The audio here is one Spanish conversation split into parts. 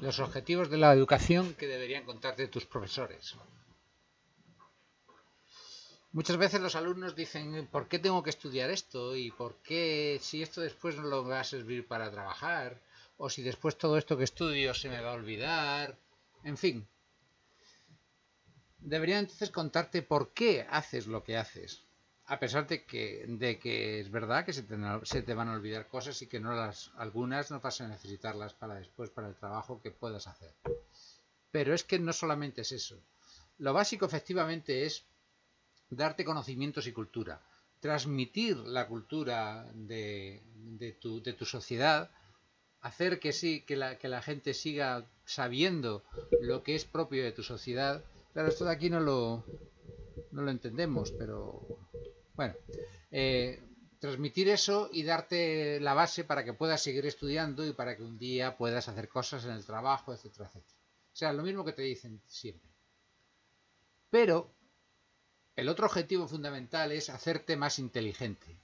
Los objetivos de la educación que deberían contarte tus profesores. Muchas veces los alumnos dicen, ¿por qué tengo que estudiar esto? ¿Y por qué si esto después no lo va a servir para trabajar? ¿O si después todo esto que estudio se me va a olvidar? En fin. Deberían entonces contarte por qué haces lo que haces a pesar de que, de que es verdad que se te, van a olvidar cosas y que no las algunas no vas a necesitarlas para después para el trabajo que puedas hacer. Pero es que no solamente es eso. Lo básico efectivamente es darte conocimientos y cultura, transmitir la cultura de, de, tu, de tu, sociedad, hacer que sí, que la, que la gente siga sabiendo lo que es propio de tu sociedad. Claro, esto de aquí no lo, no lo entendemos, pero bueno, eh, transmitir eso y darte la base para que puedas seguir estudiando y para que un día puedas hacer cosas en el trabajo, etcétera, etcétera. O sea, lo mismo que te dicen siempre. Pero el otro objetivo fundamental es hacerte más inteligente.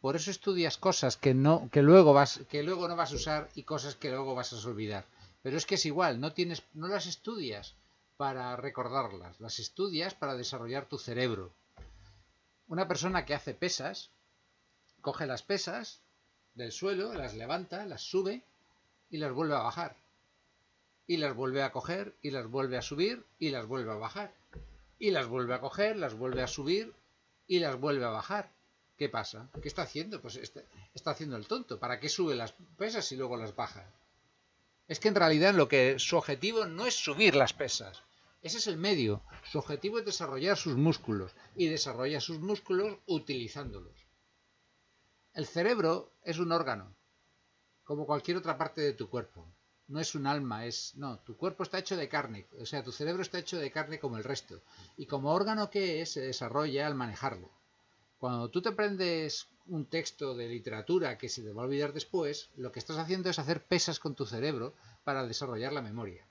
Por eso estudias cosas que no, que luego vas, que luego no vas a usar y cosas que luego vas a olvidar. Pero es que es igual, no tienes, no las estudias para recordarlas, las estudias para desarrollar tu cerebro, una persona que hace pesas, coge las pesas del suelo, las levanta, las sube y las vuelve a bajar. Y las vuelve a coger y las vuelve a subir y las vuelve a bajar. Y las vuelve a coger, las vuelve a subir y las vuelve a bajar. ¿Qué pasa? ¿Qué está haciendo? Pues está, está haciendo el tonto. ¿Para qué sube las pesas y luego las baja? Es que en realidad lo que su objetivo no es subir las pesas, ese es el medio. Su objetivo es desarrollar sus músculos y desarrolla sus músculos utilizándolos. El cerebro es un órgano, como cualquier otra parte de tu cuerpo. No es un alma, es... No, tu cuerpo está hecho de carne, o sea, tu cerebro está hecho de carne como el resto. Y como órgano que es, se desarrolla al manejarlo. Cuando tú te aprendes un texto de literatura que se te va a olvidar después, lo que estás haciendo es hacer pesas con tu cerebro para desarrollar la memoria.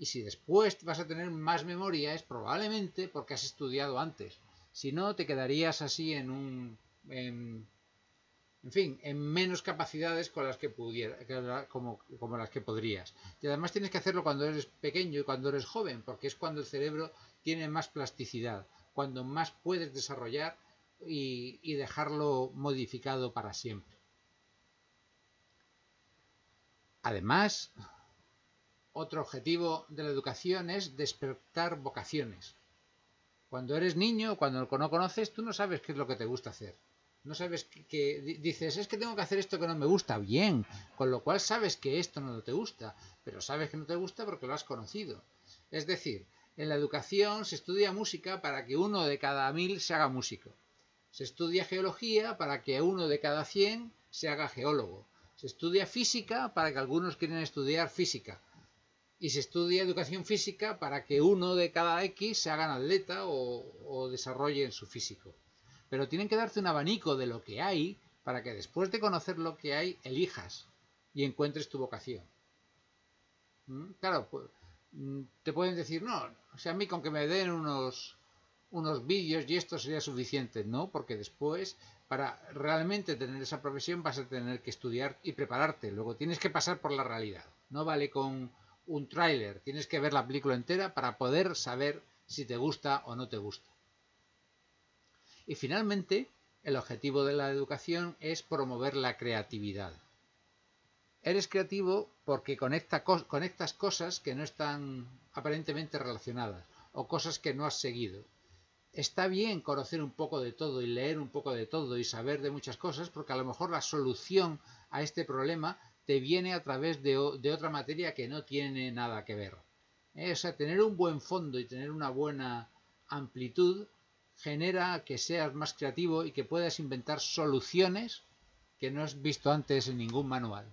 Y si después vas a tener más memoria es probablemente porque has estudiado antes. Si no, te quedarías así en un... En, fin, en menos capacidades con las que pudiera, como, como las que podrías. Y además tienes que hacerlo cuando eres pequeño y cuando eres joven, porque es cuando el cerebro tiene más plasticidad, cuando más puedes desarrollar y, y dejarlo modificado para siempre. Además, otro objetivo de la educación es despertar vocaciones. Cuando eres niño, cuando no conoces, tú no sabes qué es lo que te gusta hacer. No sabes que, dices, es que tengo que hacer esto que no me gusta, bien, con lo cual sabes que esto no te gusta, pero sabes que no te gusta porque lo has conocido. Es decir, en la educación se estudia música para que uno de cada mil se haga músico. Se estudia geología para que uno de cada cien se haga geólogo. Se estudia física para que algunos quieran estudiar física y se estudia educación física para que uno de cada X se hagan atleta o, o desarrollen su físico. Pero tienen que darte un abanico de lo que hay para que después de conocer lo que hay, elijas y encuentres tu vocación. ¿Mm? Claro, pues, te pueden decir, no, o sea, a mí con que me den unos, unos vídeos y esto sería suficiente. No, porque después, para realmente tener esa profesión, vas a tener que estudiar y prepararte. Luego tienes que pasar por la realidad. No vale con un tráiler, tienes que ver la película entera para poder saber si te gusta o no te gusta. Y finalmente, el objetivo de la educación es promover la creatividad. Eres creativo porque conecta, conectas cosas que no están aparentemente relacionadas o cosas que no has seguido. Está bien conocer un poco de todo y leer un poco de todo y saber de muchas cosas porque a lo mejor la solución a este problema te viene a través de, otra materia que no tiene nada que ver. Eh, o sea, tener un buen fondo y tener una buena amplitud genera que seas más creativo y que puedas inventar soluciones que no has visto antes en ningún manual.